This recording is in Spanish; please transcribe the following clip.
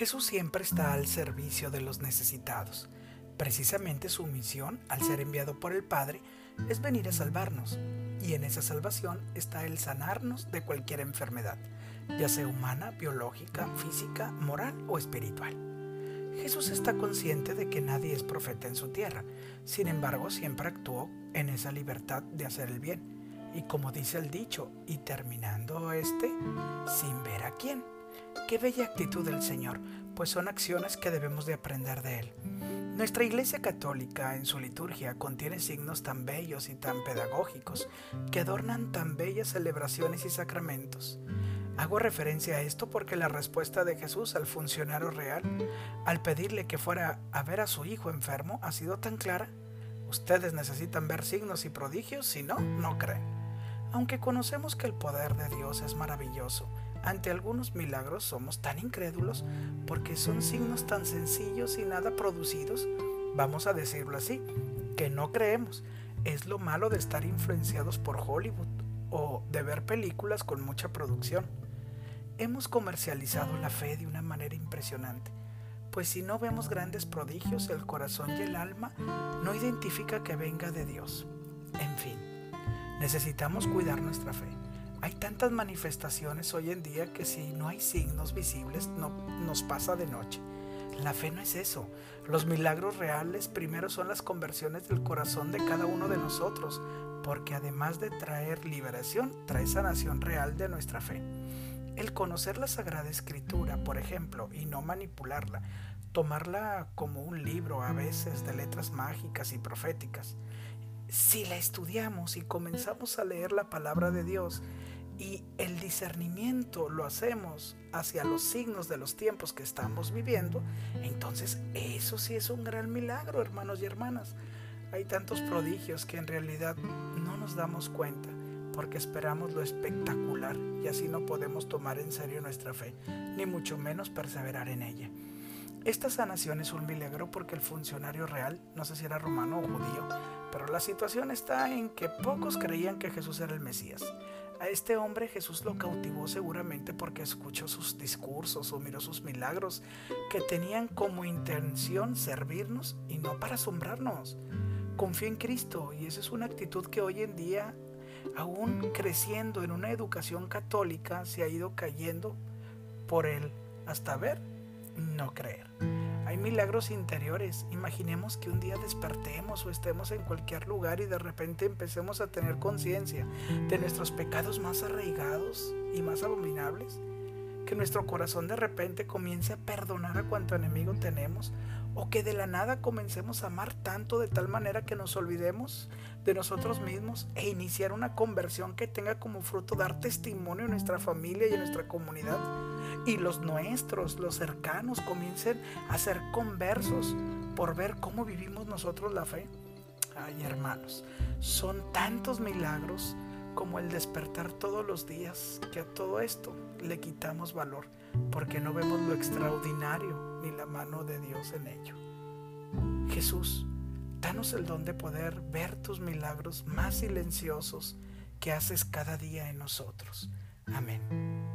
Jesús siempre está al servicio de los necesitados. Precisamente su misión, al ser enviado por el Padre, es venir a salvarnos. Y en esa salvación está el sanarnos de cualquier enfermedad, ya sea humana, biológica, física, moral o espiritual. Jesús está consciente de que nadie es profeta en su tierra, sin embargo siempre actuó en esa libertad de hacer el bien. Y como dice el dicho, y terminando este, sin ver a quién. Qué bella actitud del Señor, pues son acciones que debemos de aprender de Él. Nuestra Iglesia Católica en su liturgia contiene signos tan bellos y tan pedagógicos que adornan tan bellas celebraciones y sacramentos. Hago referencia a esto porque la respuesta de Jesús al funcionario real, al pedirle que fuera a ver a su hijo enfermo, ha sido tan clara. Ustedes necesitan ver signos y prodigios, si no, no creen. Aunque conocemos que el poder de Dios es maravilloso, ante algunos milagros somos tan incrédulos porque son signos tan sencillos y nada producidos, vamos a decirlo así, que no creemos. Es lo malo de estar influenciados por Hollywood o de ver películas con mucha producción. Hemos comercializado la fe de una manera impresionante, pues si no vemos grandes prodigios, el corazón y el alma no identifica que venga de Dios. En fin, necesitamos cuidar nuestra fe hay tantas manifestaciones hoy en día que si no hay signos visibles no nos pasa de noche. La fe no es eso. Los milagros reales primero son las conversiones del corazón de cada uno de nosotros, porque además de traer liberación, trae sanación real de nuestra fe. El conocer la Sagrada Escritura, por ejemplo, y no manipularla, tomarla como un libro a veces de letras mágicas y proféticas, si la estudiamos y comenzamos a leer la palabra de Dios y el discernimiento lo hacemos hacia los signos de los tiempos que estamos viviendo, entonces eso sí es un gran milagro, hermanos y hermanas. Hay tantos prodigios que en realidad no nos damos cuenta porque esperamos lo espectacular y así no podemos tomar en serio nuestra fe, ni mucho menos perseverar en ella. Esta sanación es un milagro porque el funcionario real, no sé si era romano o judío, pero la situación está en que pocos creían que Jesús era el Mesías. A este hombre Jesús lo cautivó seguramente porque escuchó sus discursos o miró sus milagros que tenían como intención servirnos y no para asombrarnos. Confío en Cristo y esa es una actitud que hoy en día, aún creciendo en una educación católica, se ha ido cayendo por él hasta ver no creer. Hay milagros interiores. Imaginemos que un día despertemos o estemos en cualquier lugar y de repente empecemos a tener conciencia de nuestros pecados más arraigados y más abominables. Que nuestro corazón de repente comience a perdonar a cuanto enemigo tenemos o que de la nada comencemos a amar tanto de tal manera que nos olvidemos de nosotros mismos e iniciar una conversión que tenga como fruto dar testimonio en nuestra familia y en nuestra comunidad y los nuestros, los cercanos comiencen a ser conversos por ver cómo vivimos nosotros la fe. Ay hermanos, son tantos milagros como el despertar todos los días que a todo esto le quitamos valor porque no vemos lo extraordinario ni la mano de Dios en ello. Jesús, danos el don de poder ver tus milagros más silenciosos que haces cada día en nosotros. Amén.